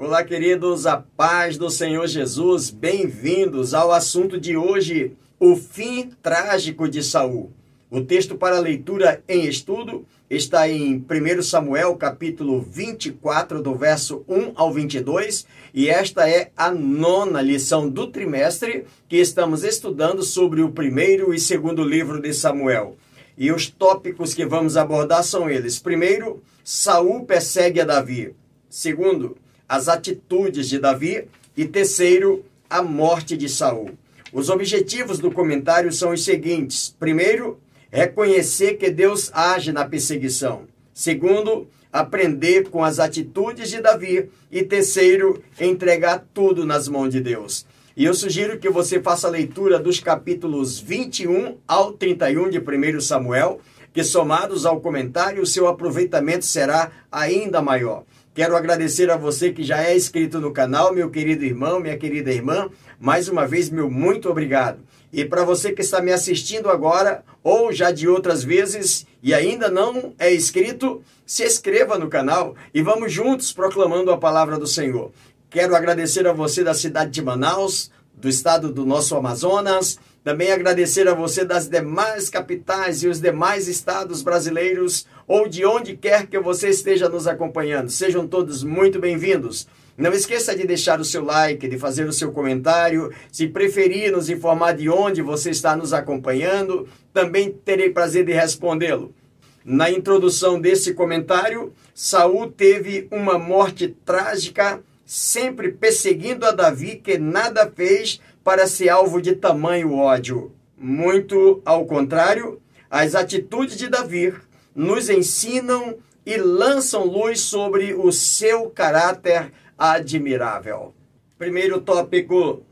Olá, queridos, a paz do Senhor Jesus, bem-vindos ao assunto de hoje, o fim trágico de Saul. O texto para leitura em estudo está em 1 Samuel, capítulo 24, do verso 1 ao 22, e esta é a nona lição do trimestre que estamos estudando sobre o primeiro e segundo livro de Samuel. E os tópicos que vamos abordar são eles: primeiro, Saul persegue a Davi. Segundo, as atitudes de Davi e terceiro, a morte de Saul. Os objetivos do comentário são os seguintes: primeiro, reconhecer que Deus age na perseguição. Segundo, aprender com as atitudes de Davi. E terceiro, entregar tudo nas mãos de Deus. E eu sugiro que você faça a leitura dos capítulos 21 ao 31 de 1 Samuel, que somados ao comentário, o seu aproveitamento será ainda maior. Quero agradecer a você que já é inscrito no canal, meu querido irmão, minha querida irmã. Mais uma vez, meu muito obrigado. E para você que está me assistindo agora, ou já de outras vezes e ainda não é inscrito, se inscreva no canal e vamos juntos proclamando a palavra do Senhor. Quero agradecer a você da cidade de Manaus, do estado do nosso Amazonas, também agradecer a você das demais capitais e os demais estados brasileiros ou de onde quer que você esteja nos acompanhando. Sejam todos muito bem-vindos. Não esqueça de deixar o seu like, de fazer o seu comentário. Se preferir nos informar de onde você está nos acompanhando, também terei prazer de respondê-lo. Na introdução desse comentário, Saul teve uma morte trágica, sempre perseguindo a Davi, que nada fez para ser alvo de tamanho ódio. Muito ao contrário, as atitudes de Davi nos ensinam e lançam luz sobre o seu caráter admirável. Primeiro tópico,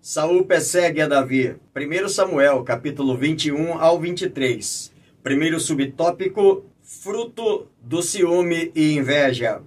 Saul persegue a Davi. 1 Samuel, capítulo 21 ao 23. Primeiro subtópico, fruto do ciúme e inveja.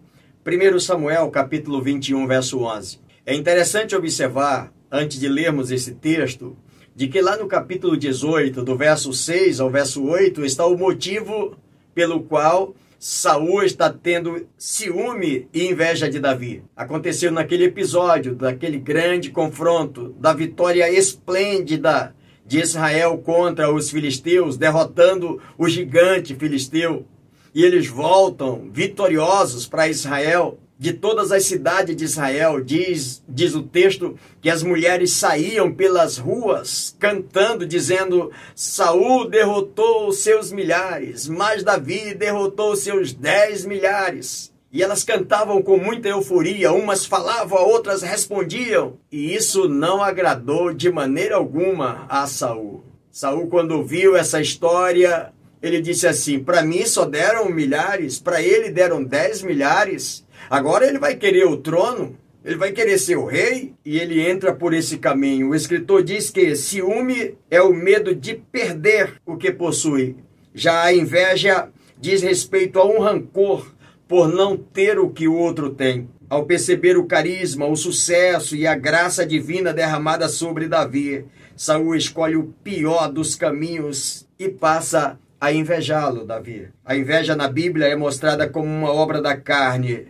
1 Samuel, capítulo 21, verso 11. É interessante observar, antes de lermos esse texto, de que lá no capítulo 18, do verso 6 ao verso 8, está o motivo pelo qual Saul está tendo ciúme e inveja de Davi. Aconteceu naquele episódio, daquele grande confronto, da vitória esplêndida de Israel contra os filisteus, derrotando o gigante filisteu. E eles voltam vitoriosos para Israel de todas as cidades de Israel, diz, diz o texto, que as mulheres saíam pelas ruas cantando, dizendo: Saul derrotou os seus milhares, mas Davi derrotou seus dez milhares. E elas cantavam com muita euforia, umas falavam, outras respondiam. E isso não agradou de maneira alguma a Saul. Saul, quando viu essa história, ele disse assim: Para mim só deram milhares, para ele deram dez milhares. Agora ele vai querer o trono, ele vai querer ser o rei e ele entra por esse caminho. O escritor diz que ciúme é o medo de perder o que possui. Já a inveja diz respeito a um rancor por não ter o que o outro tem. Ao perceber o carisma, o sucesso e a graça divina derramada sobre Davi, Saul escolhe o pior dos caminhos e passa a invejá-lo, Davi. A inveja na Bíblia é mostrada como uma obra da carne,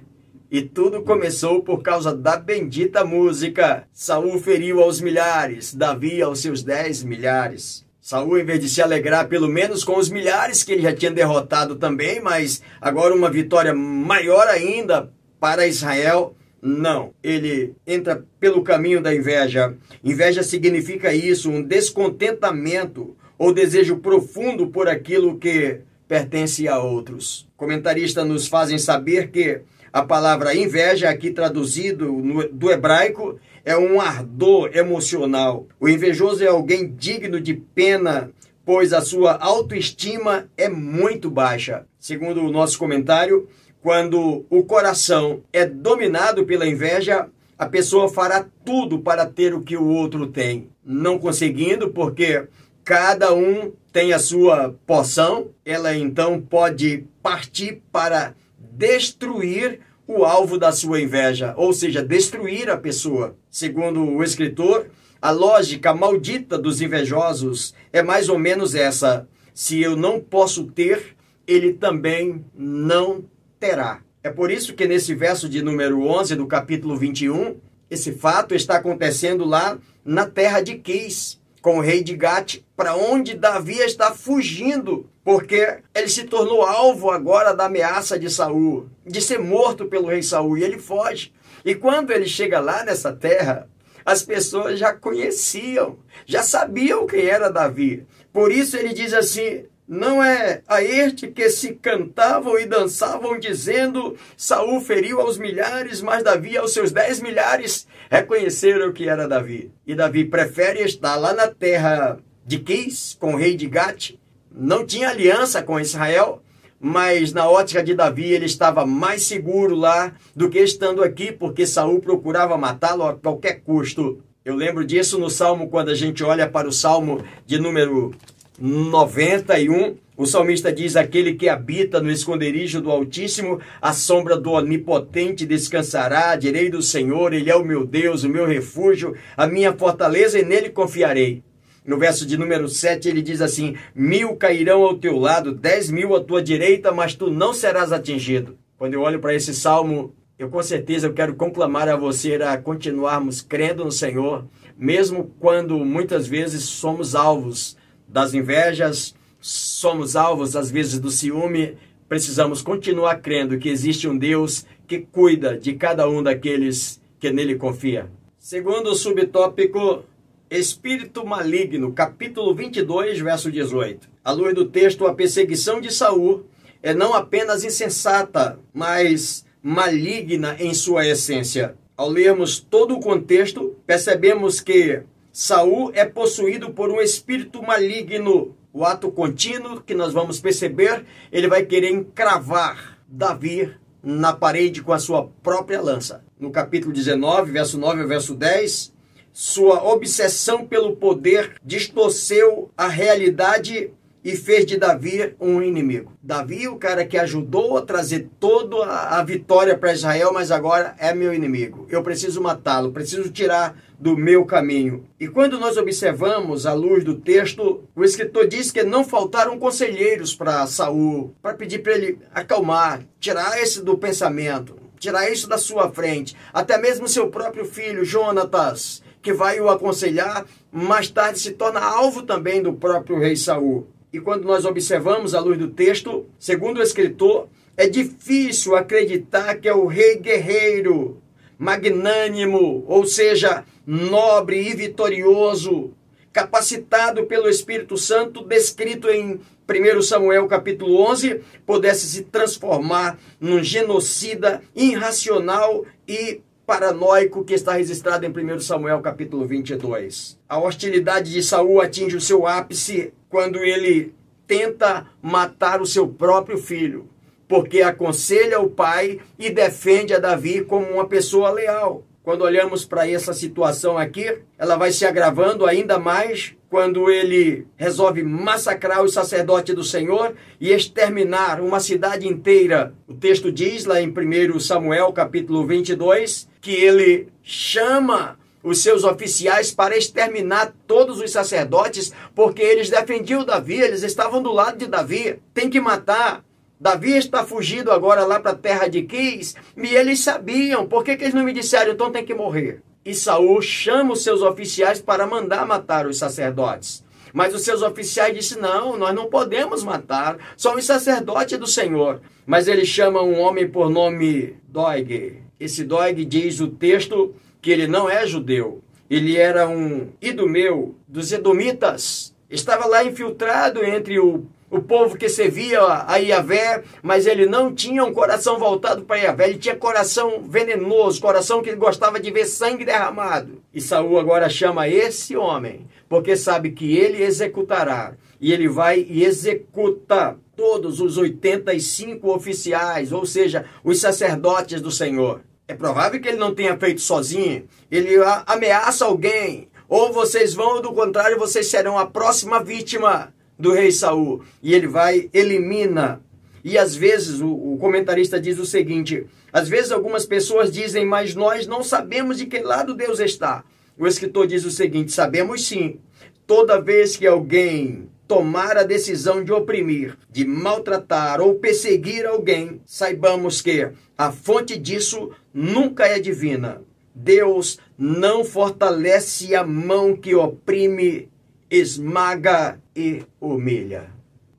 e tudo começou por causa da bendita música. Saul feriu aos milhares, Davi aos seus dez milhares. Saul, em vez de se alegrar pelo menos com os milhares que ele já tinha derrotado também, mas agora uma vitória maior ainda para Israel, não. Ele entra pelo caminho da inveja. Inveja significa isso, um descontentamento ou desejo profundo por aquilo que pertence a outros. Comentaristas nos fazem saber que a palavra inveja, aqui traduzido no, do hebraico, é um ardor emocional. O invejoso é alguém digno de pena, pois a sua autoestima é muito baixa. Segundo o nosso comentário, quando o coração é dominado pela inveja, a pessoa fará tudo para ter o que o outro tem. Não conseguindo, porque cada um tem a sua poção, ela então pode partir para destruir o alvo da sua inveja, ou seja, destruir a pessoa. Segundo o escritor, a lógica maldita dos invejosos é mais ou menos essa: se eu não posso ter, ele também não terá. É por isso que nesse verso de número 11 do capítulo 21, esse fato está acontecendo lá na terra de Quis, com o rei de Gate, para onde Davi está fugindo, porque ele se tornou alvo agora da ameaça de Saul, de ser morto pelo rei Saul, e ele foge. E quando ele chega lá nessa terra, as pessoas já conheciam, já sabiam quem era Davi. Por isso ele diz assim: não é a este que se cantavam e dançavam, dizendo: Saul feriu aos milhares, mas Davi aos seus dez milhares. Reconheceram que era Davi. E Davi prefere estar lá na terra de Quis, com o rei de Gate. Não tinha aliança com Israel, mas na ótica de Davi ele estava mais seguro lá do que estando aqui, porque Saul procurava matá-lo a qualquer custo. Eu lembro disso no Salmo, quando a gente olha para o Salmo de número 91, o salmista diz: Aquele que habita no esconderijo do Altíssimo, a sombra do Onipotente descansará, direi do Senhor, Ele é o meu Deus, o meu refúgio, a minha fortaleza, e nele confiarei. No verso de número 7, ele diz assim: Mil cairão ao teu lado, dez mil à tua direita, mas tu não serás atingido. Quando eu olho para esse salmo, eu com certeza eu quero conclamar a você a continuarmos crendo no Senhor, mesmo quando muitas vezes somos alvos das invejas, somos alvos às vezes do ciúme, precisamos continuar crendo que existe um Deus que cuida de cada um daqueles que nele confia. Segundo o subtópico, espírito maligno, capítulo 22, verso 18. À luz do texto, a perseguição de Saul é não apenas insensata, mas maligna em sua essência. Ao lermos todo o contexto, percebemos que Saul é possuído por um espírito maligno. O ato contínuo que nós vamos perceber, ele vai querer encravar Davi na parede com a sua própria lança. No capítulo 19, verso 9 ao verso 10, sua obsessão pelo poder distorceu a realidade e fez de Davi um inimigo. Davi, o cara que ajudou a trazer toda a vitória para Israel, mas agora é meu inimigo. Eu preciso matá-lo, preciso tirar do meu caminho. E quando nós observamos a luz do texto, o escritor diz que não faltaram conselheiros para Saul, para pedir para ele acalmar, tirar esse do pensamento, tirar isso da sua frente. Até mesmo seu próprio filho, Jonatas, que vai o aconselhar, mais tarde se torna alvo também do próprio rei Saul. E quando nós observamos a luz do texto, segundo o escritor, é difícil acreditar que é o rei guerreiro, magnânimo, ou seja, nobre e vitorioso, capacitado pelo Espírito Santo, descrito em 1 Samuel capítulo 11, pudesse se transformar num genocida irracional e paranoico que está registrado em 1 Samuel capítulo 22. A hostilidade de Saul atinge o seu ápice quando ele tenta matar o seu próprio filho, porque aconselha o pai e defende a Davi como uma pessoa leal. Quando olhamos para essa situação aqui, ela vai se agravando ainda mais quando ele resolve massacrar os sacerdotes do Senhor e exterminar uma cidade inteira. O texto diz lá em 1 Samuel capítulo 22 que ele chama os seus oficiais para exterminar todos os sacerdotes, porque eles defendiam Davi, eles estavam do lado de Davi. Tem que matar. Davi está fugido agora lá para a terra de Quis, e eles sabiam. Por que, que eles não me disseram, então tem que morrer? E Saul chama os seus oficiais para mandar matar os sacerdotes. Mas os seus oficiais disseram: Não, nós não podemos matar, são os sacerdotes do Senhor. Mas ele chama um homem por nome Doig. Esse Doig diz o texto que ele não é judeu. Ele era um idumeu dos edomitas. Estava lá infiltrado entre o, o povo que servia a Iavé, mas ele não tinha um coração voltado para Iavé. Ele tinha coração venenoso, coração que ele gostava de ver sangue derramado. E Saul agora chama esse homem, porque sabe que ele executará. E ele vai e executa todos os 85 oficiais, ou seja, os sacerdotes do Senhor. É provável que ele não tenha feito sozinho. Ele ameaça alguém. Ou vocês vão, ou do contrário, vocês serão a próxima vítima do rei Saul. E ele vai, elimina. E às vezes, o, o comentarista diz o seguinte: às vezes algumas pessoas dizem, mas nós não sabemos de que lado Deus está. O escritor diz o seguinte: sabemos sim. Toda vez que alguém tomar a decisão de oprimir, de maltratar ou perseguir alguém, saibamos que a fonte disso nunca é divina. Deus não fortalece a mão que oprime, esmaga e humilha.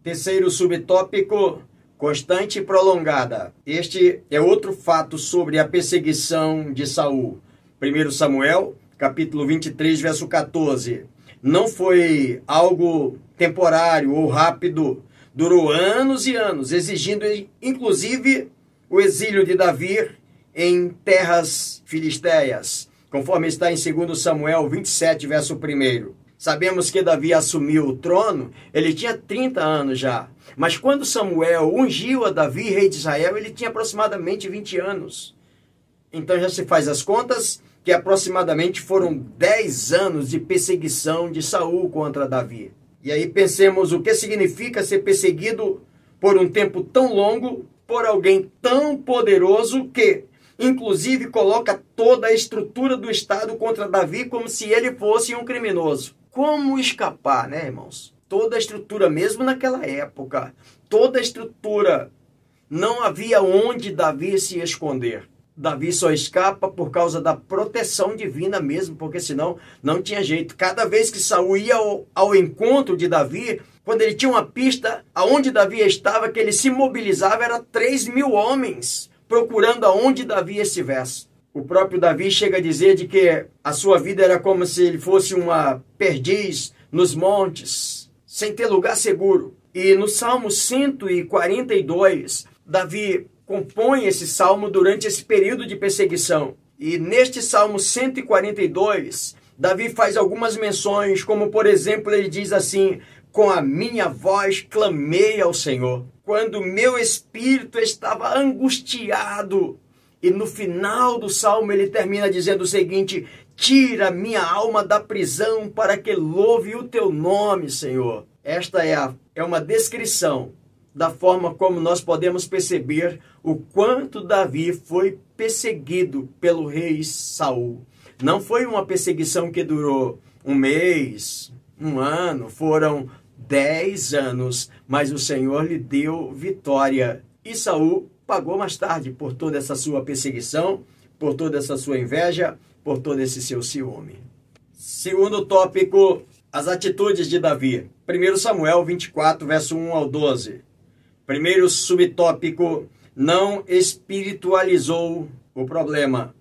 Terceiro subtópico: constante e prolongada. Este é outro fato sobre a perseguição de Saul. 1 Samuel, capítulo 23, verso 14. Não foi algo temporário ou rápido, durou anos e anos, exigindo inclusive o exílio de Davi em terras filisteias, conforme está em 2 Samuel 27, verso 1. Sabemos que Davi assumiu o trono, ele tinha 30 anos já. Mas quando Samuel ungiu a Davi, rei de Israel, ele tinha aproximadamente 20 anos. Então já se faz as contas que aproximadamente foram 10 anos de perseguição de Saul contra Davi. E aí pensemos o que significa ser perseguido por um tempo tão longo por alguém tão poderoso que, inclusive, coloca toda a estrutura do Estado contra Davi como se ele fosse um criminoso. Como escapar, né, irmãos? Toda a estrutura, mesmo naquela época, toda a estrutura, não havia onde Davi se esconder. Davi só escapa por causa da proteção divina mesmo, porque senão não tinha jeito. Cada vez que Saul ia ao, ao, encontro de Davi, quando ele tinha uma pista aonde Davi estava, que ele se mobilizava, era 3 mil homens procurando aonde Davi estivesse. O próprio Davi chega a dizer de que a sua vida era como se ele fosse uma perdiz nos montes, sem ter lugar seguro. E no Salmo 142, Davi compõe esse salmo durante esse período de perseguição. E neste Salmo 142, Davi faz algumas menções, como por exemplo, ele diz assim: Com a minha voz clamei ao Senhor, quando meu espírito estava angustiado. E no final do salmo ele termina dizendo o seguinte: Tira minha alma da prisão para que louve o teu nome, Senhor. Esta é, a, é uma descrição da forma como nós podemos perceber o quanto Davi foi perseguido pelo rei Saul. Não foi uma perseguição que durou um mês, um ano, foram dez anos, mas o Senhor lhe deu vitória. E Saul pagou mais tarde por toda essa sua perseguição, por toda essa sua inveja, por todo esse seu ciúme. Segundo tópico, as atitudes de Davi. 1 Samuel 24, verso 1 ao 12. Primeiro subtópico, não espiritualizou o problema.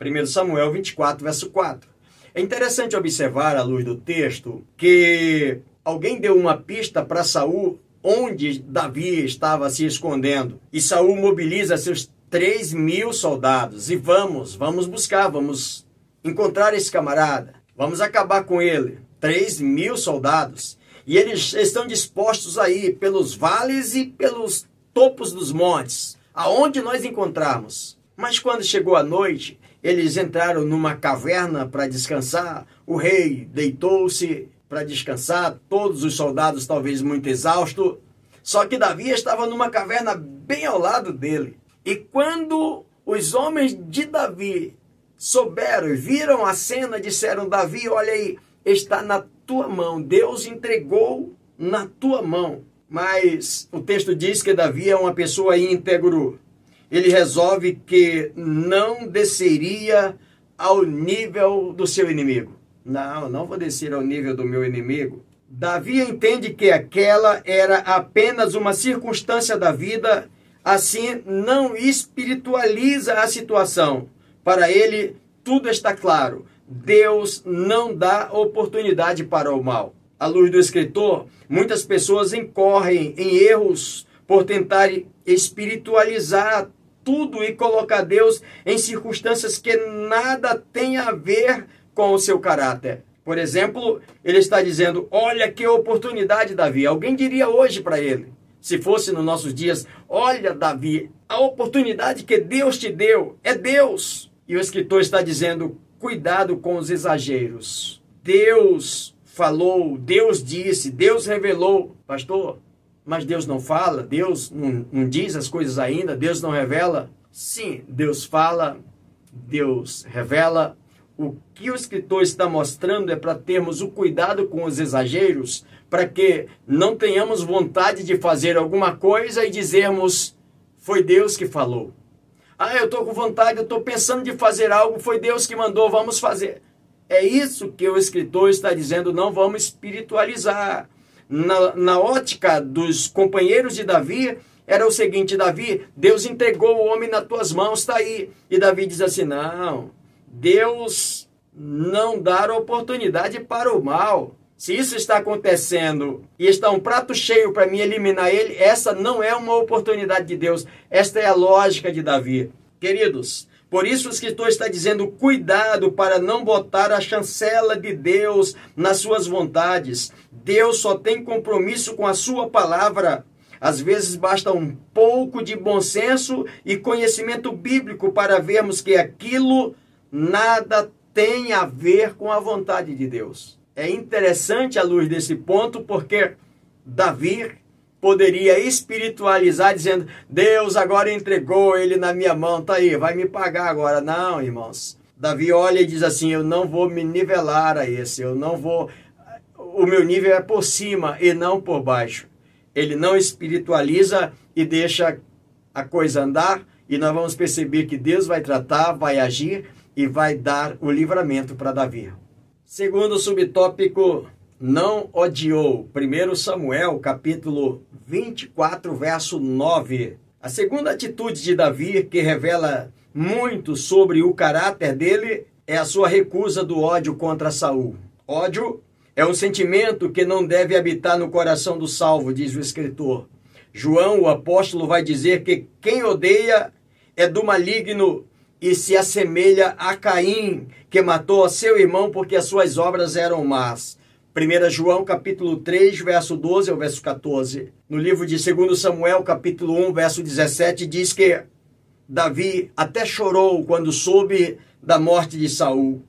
1 Samuel 24, verso 4. É interessante observar, à luz do texto, que alguém deu uma pista para Saul onde Davi estava se escondendo. E Saul mobiliza seus 3 mil soldados. E vamos, vamos buscar, vamos encontrar esse camarada. Vamos acabar com ele. 3 mil soldados. E eles estão dispostos a ir pelos vales e pelos topos dos montes, aonde nós encontrarmos. Mas quando chegou a noite, eles entraram numa caverna para descansar. O rei deitou-se para descansar, todos os soldados talvez muito exaustos. Só que Davi estava numa caverna bem ao lado dele. E quando os homens de Davi souberam viram a cena, disseram: Davi, olha aí, está na tua mão. Deus entregou na tua mão. Mas o texto diz que Davi é uma pessoa íntegro. Ele resolve que não desceria ao nível do seu inimigo. Não, não vou descer ao nível do meu inimigo. Davi entende que aquela era apenas uma circunstância da vida, assim não espiritualiza a situação. Para ele, tudo está claro. Deus não dá oportunidade para o mal. À luz do escritor, muitas pessoas incorrem em erros por tentar espiritualizar tudo e colocar Deus em circunstâncias que nada tem a ver com o seu caráter. Por exemplo, ele está dizendo: Olha que oportunidade, Davi. Alguém diria hoje para ele, se fosse nos nossos dias: Olha, Davi, a oportunidade que Deus te deu é Deus. E o escritor está dizendo: cuidado com os exageros. Deus falou, Deus disse, Deus revelou. Pastor, mas Deus não fala, Deus não, não, diz as coisas ainda, Deus não revela? Sim, Deus fala, Deus revela. o que o escritor está mostrando é para termos o cuidado com os exageros, para que não tenhamos vontade de fazer alguma coisa e dizermos foi Deus que falou. Ah, eu estou com vontade, eu estou pensando de fazer algo, foi Deus que mandou, vamos fazer. É isso que o escritor está dizendo, não vamos espiritualizar. Na, na ótica dos companheiros de Davi, era o seguinte: Davi, Deus entregou o homem nas tuas mãos, está aí. E Davi diz assim: não, Deus não dá oportunidade para o mal. Se isso está acontecendo e está um prato cheio para mim eliminar ele, essa não é uma oportunidade de Deus. Esta é a lógica de Davi. Queridos, por isso o escritor está dizendo: cuidado para não botar a chancela de Deus nas suas vontades. Deus só tem compromisso com a sua palavra. Às vezes basta um pouco de bom senso e conhecimento bíblico para vermos que aquilo nada tem a ver com a vontade de Deus. É interessante a luz desse ponto porque Davi poderia espiritualizar dizendo: Deus agora entregou ele na minha mão, tá aí, vai me pagar agora. Não, irmãos. Davi olha e diz assim: Eu não vou me nivelar a esse, eu não vou. O meu nível é por cima e não por baixo. Ele não espiritualiza e deixa a coisa andar, e nós vamos perceber que Deus vai tratar, vai agir e vai dar o livramento para Davi. Segundo subtópico, não odiou. 1 Samuel, capítulo 24, verso 9. A segunda atitude de Davi, que revela muito sobre o caráter dele, é a sua recusa do ódio contra Saul. Ódio é um sentimento que não deve habitar no coração do salvo, diz o escritor. João, o apóstolo, vai dizer que quem odeia é do maligno e se assemelha a Caim, que matou a seu irmão porque as suas obras eram más. 1 João capítulo 3, verso 12 ao verso 14. No livro de 2 Samuel, capítulo 1, verso 17, diz que Davi até chorou quando soube da morte de Saul.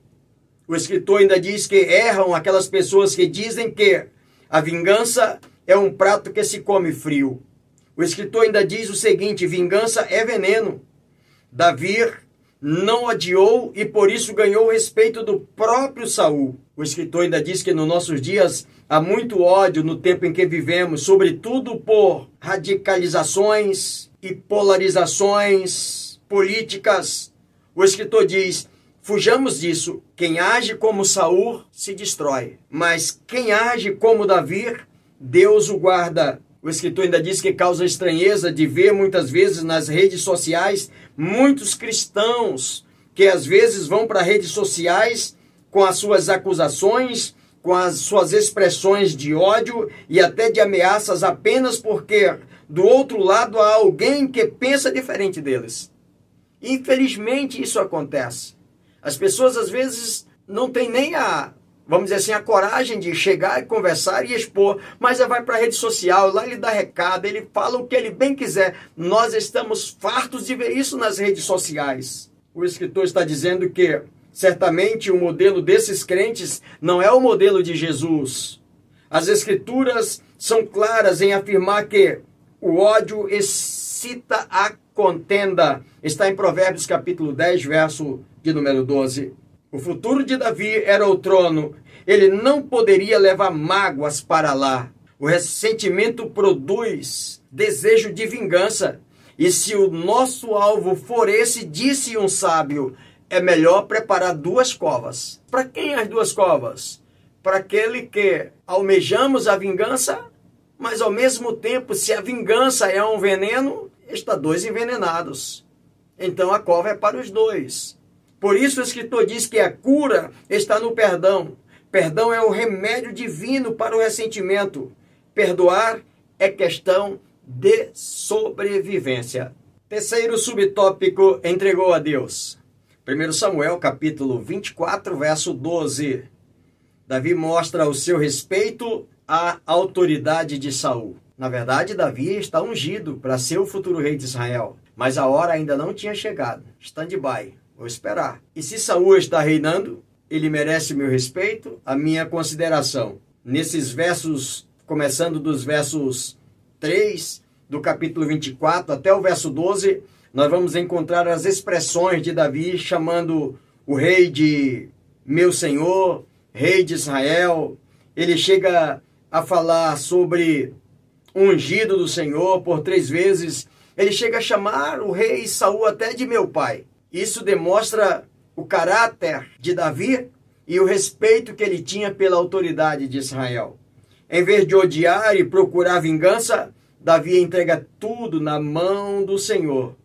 O escritor ainda diz que erram aquelas pessoas que dizem que a vingança é um prato que se come frio. O escritor ainda diz o seguinte: vingança é veneno. Davi não odiou e por isso ganhou o respeito do próprio Saul. O escritor ainda diz que nos nossos dias há muito ódio no tempo em que vivemos, sobretudo por radicalizações e polarizações políticas. O escritor diz: Fujamos disso. Quem age como Saul se destrói, mas quem age como Davi, Deus o guarda. O escritor ainda diz que causa estranheza de ver muitas vezes nas redes sociais muitos cristãos que às vezes vão para redes sociais com as suas acusações, com as suas expressões de ódio e até de ameaças apenas porque do outro lado há alguém que pensa diferente deles. Infelizmente isso acontece. As pessoas às vezes não têm nem a vamos dizer assim, a coragem de chegar e conversar e expor, mas ele vai para a rede social, lá ele dá recado, ele fala o que ele bem quiser. Nós estamos fartos de ver isso nas redes sociais. O escritor está dizendo que certamente o modelo desses crentes não é o modelo de Jesus. As escrituras são claras em afirmar que o ódio excita a contenda. Está em Provérbios capítulo 10, verso de número 12. O futuro de Davi era o trono. Ele não poderia levar mágoas para lá. O ressentimento produz desejo de vingança. E se o nosso alvo for esse, disse um sábio, é melhor preparar duas covas. Para quem as duas covas? Para aquele que almejamos a vingança, mas ao mesmo tempo, se a vingança é um veneno, está dois envenenados. Então a cova é para os dois. Por isso o escritor diz que a cura está no perdão. Perdão é o remédio divino para o ressentimento. Perdoar é questão de sobrevivência. Terceiro subtópico, entregou a Deus. 1 Samuel, capítulo 24, verso 12. Davi mostra o seu respeito à autoridade de Saul. Na verdade, Davi está ungido para ser o futuro rei de Israel, mas a hora ainda não tinha chegado. Stand-by. Vou esperar. E se Saul está reinando, ele merece meu respeito, a minha consideração. Nesses versos, começando dos versos 3 do capítulo 24 até o verso 12, nós vamos encontrar as expressões de Davi chamando o rei de meu Senhor, Rei de Israel. Ele chega a falar sobre ungido do Senhor por três vezes. Ele chega a chamar o rei Saul até de meu pai. Isso demonstra o caráter de Davi e o respeito que ele tinha pela autoridade de Israel. Em vez de odiar e procurar vingança, Davi entrega tudo na mão do Senhor.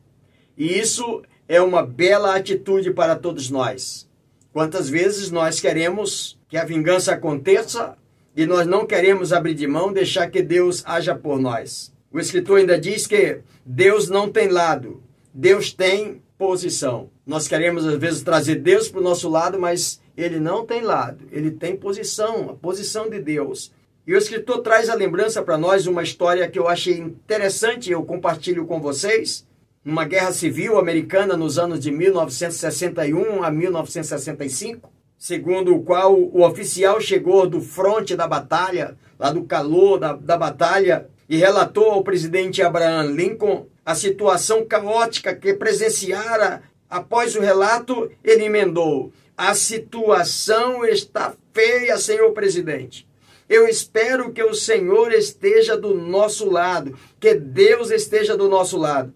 E isso é uma bela atitude para todos nós. Quantas vezes nós queremos que a vingança aconteça e nós não queremos abrir de mão, deixar que Deus haja por nós. O escritor ainda diz que Deus não tem lado, Deus tem posição. Nós queremos às vezes trazer Deus para o nosso lado, mas ele não tem lado, ele tem posição, a posição de Deus. E o escritor traz a lembrança para nós uma história que eu achei interessante, eu compartilho com vocês. Numa guerra civil americana nos anos de 1961 a 1965, segundo o qual o oficial chegou do fronte da batalha, lá do calor da, da batalha, e relatou ao presidente Abraham Lincoln a situação caótica que presenciara. Após o relato, ele emendou: A situação está feia, senhor presidente. Eu espero que o Senhor esteja do nosso lado, que Deus esteja do nosso lado.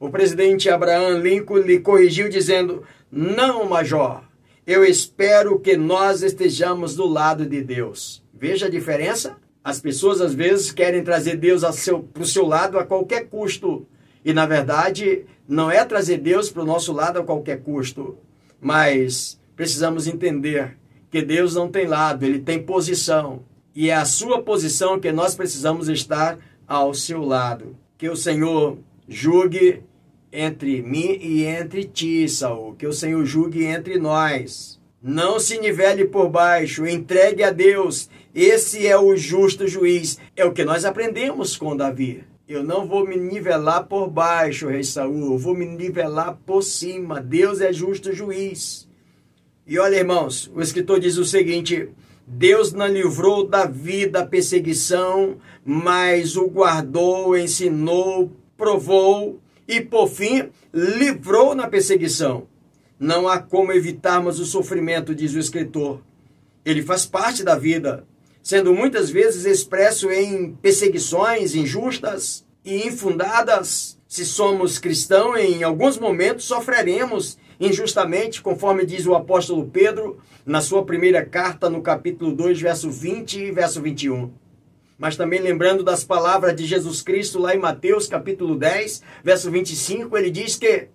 O presidente Abraham Lincoln lhe corrigiu, dizendo: Não, major, eu espero que nós estejamos do lado de Deus. Veja a diferença? As pessoas às vezes querem trazer Deus para o seu lado a qualquer custo. E na verdade, não é trazer Deus para o nosso lado a qualquer custo. Mas precisamos entender que Deus não tem lado, ele tem posição e é a sua posição que nós precisamos estar ao seu lado. Que o Senhor julgue entre mim e entre ti, Saul. Que o Senhor julgue entre nós. Não se nivele por baixo, entregue a Deus. Esse é o justo juiz. É o que nós aprendemos com Davi. Eu não vou me nivelar por baixo, rei Saul. Eu vou me nivelar por cima. Deus é justo juiz. E olha, irmãos, o escritor diz o seguinte: Deus não livrou Davi da perseguição, mas o guardou, ensinou, provou e, por fim, livrou na perseguição. Não há como evitarmos o sofrimento, diz o escritor. Ele faz parte da vida, sendo muitas vezes expresso em perseguições injustas e infundadas. Se somos cristãos, em alguns momentos sofreremos injustamente, conforme diz o apóstolo Pedro na sua primeira carta, no capítulo 2, verso 20 e verso 21. Mas também lembrando das palavras de Jesus Cristo lá em Mateus, capítulo 10, verso 25, ele diz que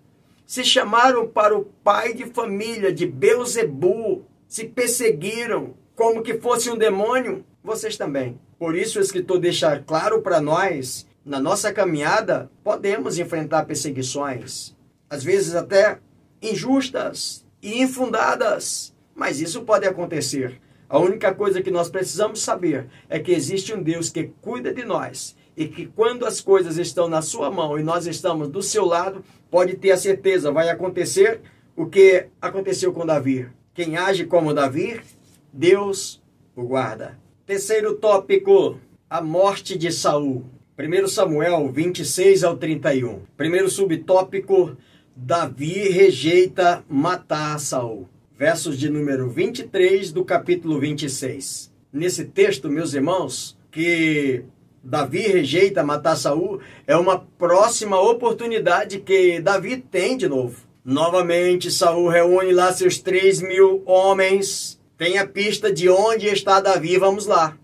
se chamaram para o pai de família de Beuzebu, se perseguiram como que fosse um demônio, vocês também. Por isso o escritor deixa claro para nós, na nossa caminhada, podemos enfrentar perseguições, às vezes até injustas e infundadas. Mas isso pode acontecer. A única coisa que nós precisamos saber é que existe um Deus que cuida de nós e que quando as coisas estão na sua mão e nós estamos do seu lado, pode ter a certeza, vai acontecer o que aconteceu com Davi. Quem age como Davi, Deus o guarda. Terceiro tópico, a morte de Saul. 1 Samuel 26 ao 31. Primeiro subtópico, Davi rejeita matar Saul. Versos de número 23 do capítulo 26. Nesse texto, meus irmãos, que Davi rejeita matar Saul, é uma próxima oportunidade que Davi tem de novo. Novamente, Saul reúne lá seus três mil homens. Tem a pista de onde está Davi, vamos lá.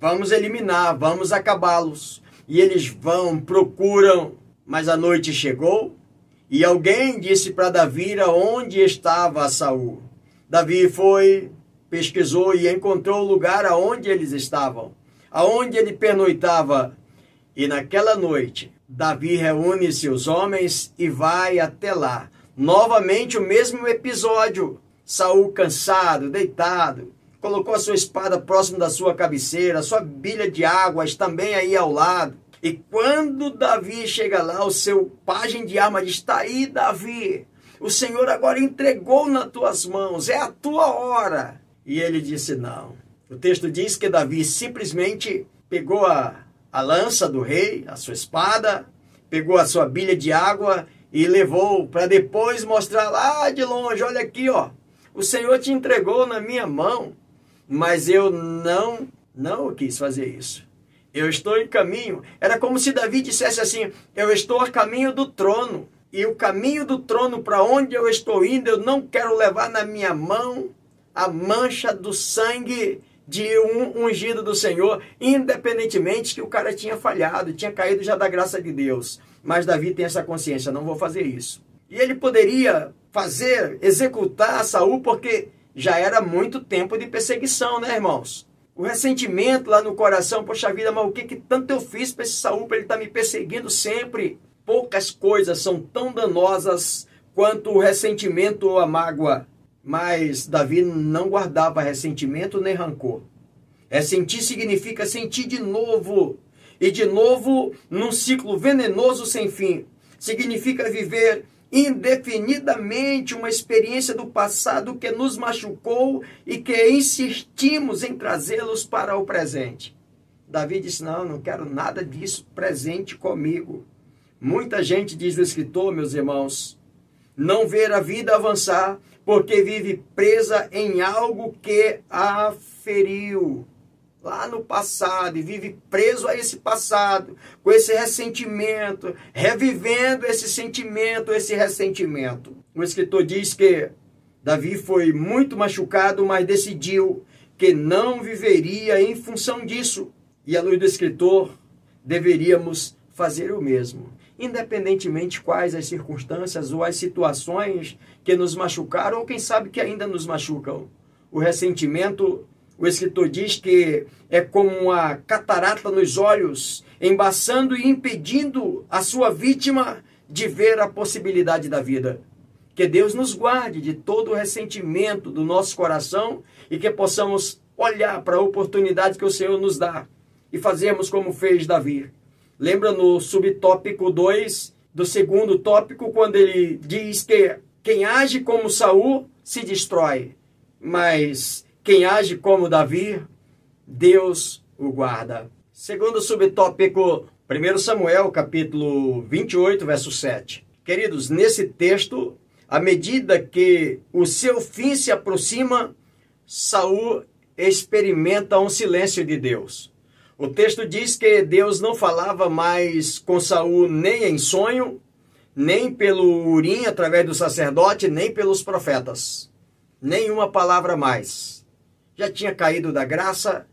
Vamos eliminar, vamos acabá-los. E eles vão, procuram, mas a noite chegou e alguém disse para Davi onde estava Saul. Davi foi, pesquisou e encontrou o lugar aonde eles estavam, aonde ele pernoitava. E naquela noite, Davi reúne seus homens e vai até lá. Novamente o mesmo episódio. Saul cansado, deitado, colocou a sua espada próximo da sua cabeceira, sua bilha de águas também aí ao lado. E quando Davi chega lá, o seu pajem de arma diz: Está aí, Davi. O Senhor agora entregou nas tuas mãos, é a tua hora. E ele disse: Não. O texto diz que Davi simplesmente pegou a, a lança do rei, a sua espada, pegou a sua bilha de água e levou para depois mostrar lá de longe: Olha aqui, ó. O Senhor te entregou na minha mão, mas eu não, não quis fazer isso. Eu estou em caminho. Era como se Davi dissesse assim: Eu estou a caminho do trono. E o caminho do trono para onde eu estou indo, eu não quero levar na minha mão a mancha do sangue de um ungido do Senhor, independentemente que o cara tinha falhado, tinha caído já da graça de Deus. Mas Davi tem essa consciência, não vou fazer isso. E ele poderia fazer, executar Saul, porque já era muito tempo de perseguição, né, irmãos? O ressentimento lá no coração, poxa vida, mas o que, que tanto eu fiz para esse Saul, para ele estar tá me perseguindo sempre? Poucas coisas são tão danosas quanto o ressentimento ou a mágoa. Mas Davi não guardava ressentimento nem rancor. Ressentir significa sentir de novo. E de novo num ciclo venenoso sem fim. Significa viver indefinidamente uma experiência do passado que nos machucou e que insistimos em trazê-los para o presente. Davi disse: Não, não quero nada disso presente comigo. Muita gente, diz o escritor, meus irmãos, não ver a vida avançar porque vive presa em algo que a feriu lá no passado e vive preso a esse passado, com esse ressentimento, revivendo esse sentimento, esse ressentimento. O escritor diz que Davi foi muito machucado, mas decidiu que não viveria em função disso. E à luz do escritor, deveríamos fazer o mesmo independentemente quais as circunstâncias ou as situações que nos machucaram ou quem sabe que ainda nos machucam. O ressentimento, o escritor diz que é como uma catarata nos olhos, embaçando e impedindo a sua vítima de ver a possibilidade da vida. Que Deus nos guarde de todo o ressentimento do nosso coração e que possamos olhar para a oportunidade que o Senhor nos dá e fazermos como fez Davi Lembra no subtópico 2 do segundo tópico, quando ele diz que quem age como Saul se destrói, mas quem age como Davi, Deus o guarda. Segundo subtópico, 1 Samuel, capítulo 28, verso 7. Queridos, nesse texto, à medida que o seu fim se aproxima, Saul experimenta um silêncio de Deus. O texto diz que Deus não falava mais com Saul nem em sonho, nem pelo urim através do sacerdote, nem pelos profetas. Nenhuma palavra mais. Já tinha caído da graça,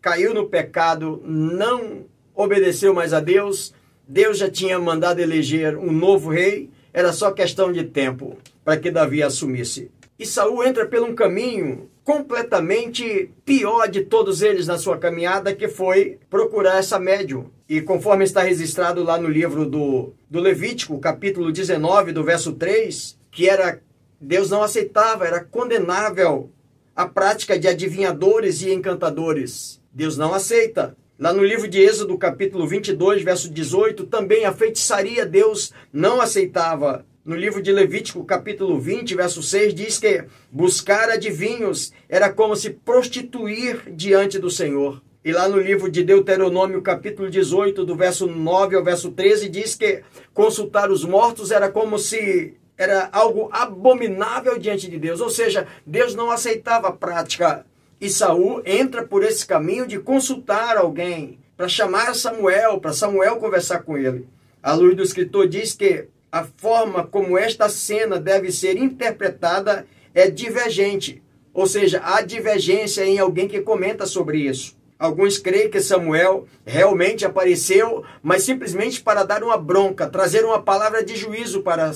caiu no pecado, não obedeceu mais a Deus. Deus já tinha mandado eleger um novo rei, era só questão de tempo para que Davi assumisse. E Saul entra por um caminho completamente pior de todos eles na sua caminhada, que foi procurar essa médium. E conforme está registrado lá no livro do, do Levítico, capítulo 19, do verso 3, que era Deus não aceitava, era condenável a prática de adivinhadores e encantadores. Deus não aceita. Lá no livro de Êxodo, capítulo 22, verso 18, também a feitiçaria Deus não aceitava no livro de Levítico, capítulo 20, verso 6, diz que buscar adivinhos era como se prostituir diante do Senhor. E lá no livro de Deuteronômio, capítulo 18, do verso 9 ao verso 13, diz que consultar os mortos era como se era algo abominável diante de Deus, ou seja, Deus não aceitava a prática. E Saul entra por esse caminho de consultar alguém para chamar Samuel, para Samuel conversar com ele. A luz do escritor diz que a forma como esta cena deve ser interpretada é divergente, ou seja, há divergência em alguém que comenta sobre isso. Alguns creem que Samuel realmente apareceu, mas simplesmente para dar uma bronca, trazer uma palavra de juízo para,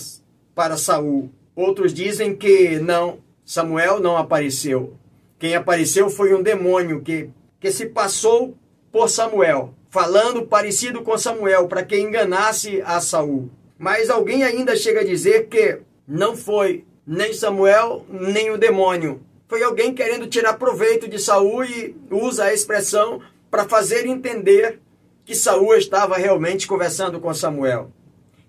para Saul. Outros dizem que não, Samuel não apareceu. Quem apareceu foi um demônio que, que se passou por Samuel, falando parecido com Samuel, para que enganasse a Saul. Mas alguém ainda chega a dizer que não foi nem Samuel, nem o demônio. Foi alguém querendo tirar proveito de Saul e usa a expressão para fazer entender que Saul estava realmente conversando com Samuel.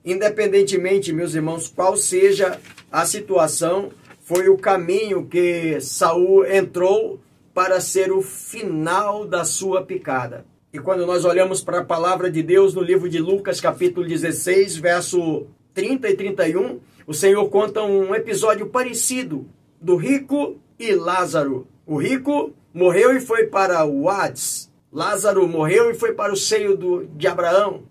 Independentemente, meus irmãos, qual seja a situação, foi o caminho que Saul entrou para ser o final da sua picada. E quando nós olhamos para a palavra de Deus no livro de Lucas, capítulo 16, verso 30 e 31, o Senhor conta um episódio parecido do rico e Lázaro. O rico morreu e foi para o Hades. Lázaro morreu e foi para o seio do, de Abraão.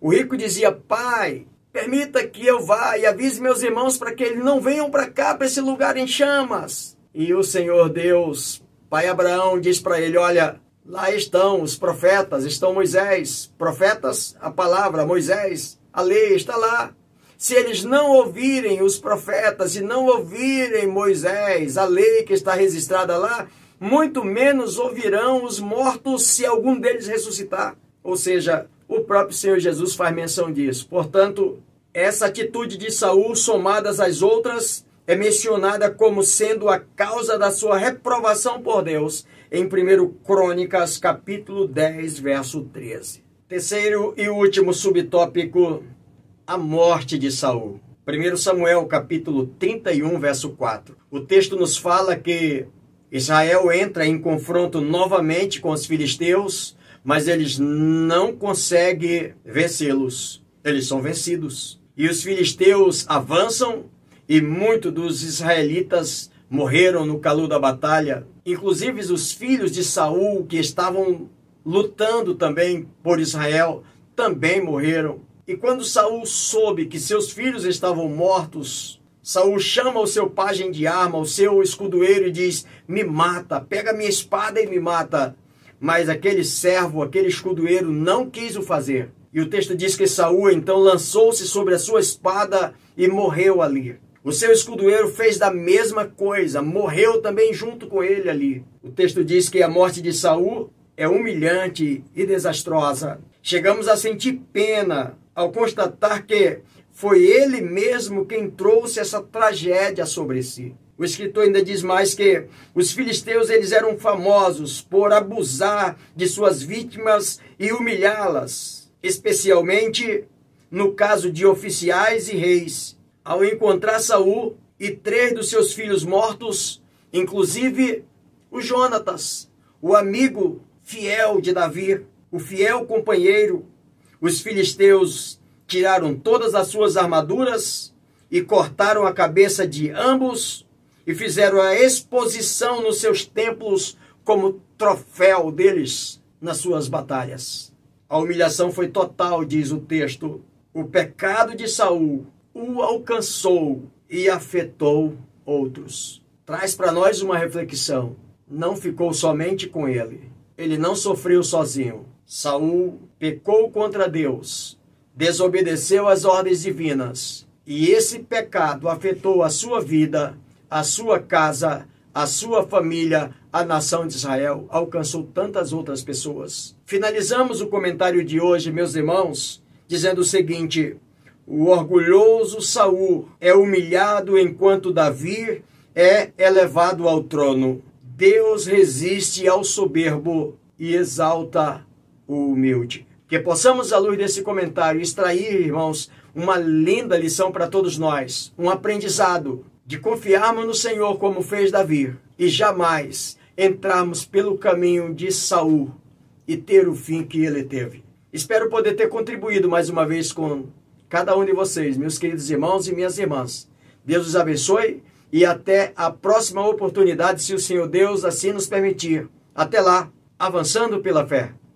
O rico dizia: Pai, permita que eu vá e avise meus irmãos para que eles não venham para cá, para esse lugar em chamas. E o Senhor Deus, Pai Abraão, diz para ele: Olha, lá estão os profetas, estão Moisés. Profetas, a palavra, Moisés, a lei está lá. Se eles não ouvirem os profetas e não ouvirem Moisés, a lei que está registrada lá, muito menos ouvirão os mortos se algum deles ressuscitar. Ou seja, o próprio Senhor Jesus faz menção disso. Portanto, essa atitude de Saul, somadas às outras, é mencionada como sendo a causa da sua reprovação por Deus em 1 Crônicas, capítulo 10, verso 13. Terceiro e último subtópico a morte de Saul. 1 Samuel capítulo 31, verso 4. O texto nos fala que Israel entra em confronto novamente com os filisteus, mas eles não conseguem vencê-los. Eles são vencidos. E os filisteus avançam e muitos dos israelitas morreram no calor da batalha. Inclusive os filhos de Saul que estavam lutando também por Israel também morreram. E quando Saul soube que seus filhos estavam mortos, Saul chama o seu pajem de arma, o seu escudoeiro e diz: "Me mata, pega minha espada e me mata". Mas aquele servo, aquele escudoeiro não quis o fazer. E o texto diz que Saul então lançou-se sobre a sua espada e morreu ali. O seu escudoeiro fez da mesma coisa, morreu também junto com ele ali. O texto diz que a morte de Saul é humilhante e desastrosa. Chegamos a sentir pena ao constatar que foi ele mesmo quem trouxe essa tragédia sobre si. O escritor ainda diz mais que os filisteus eles eram famosos por abusar de suas vítimas e humilhá-las, especialmente no caso de oficiais e reis. Ao encontrar Saul e três dos seus filhos mortos, inclusive o Jonatas, o amigo fiel de Davi, o fiel companheiro os filisteus tiraram todas as suas armaduras e cortaram a cabeça de ambos e fizeram a exposição nos seus templos como troféu deles nas suas batalhas. A humilhação foi total, diz o texto. O pecado de Saul o alcançou e afetou outros. Traz para nós uma reflexão. Não ficou somente com ele. Ele não sofreu sozinho. Saul pecou contra Deus, desobedeceu às ordens divinas, e esse pecado afetou a sua vida, a sua casa, a sua família, a nação de Israel, alcançou tantas outras pessoas. Finalizamos o comentário de hoje, meus irmãos, dizendo o seguinte: o orgulhoso Saul é humilhado enquanto Davi é elevado ao trono. Deus resiste ao soberbo e exalta o humilde. Que possamos, à luz desse comentário, extrair, irmãos, uma linda lição para todos nós, um aprendizado de confiarmos no Senhor como fez Davi e jamais entrarmos pelo caminho de Saul e ter o fim que ele teve. Espero poder ter contribuído mais uma vez com cada um de vocês, meus queridos irmãos e minhas irmãs. Deus os abençoe e até a próxima oportunidade, se o Senhor Deus assim nos permitir. Até lá, avançando pela fé.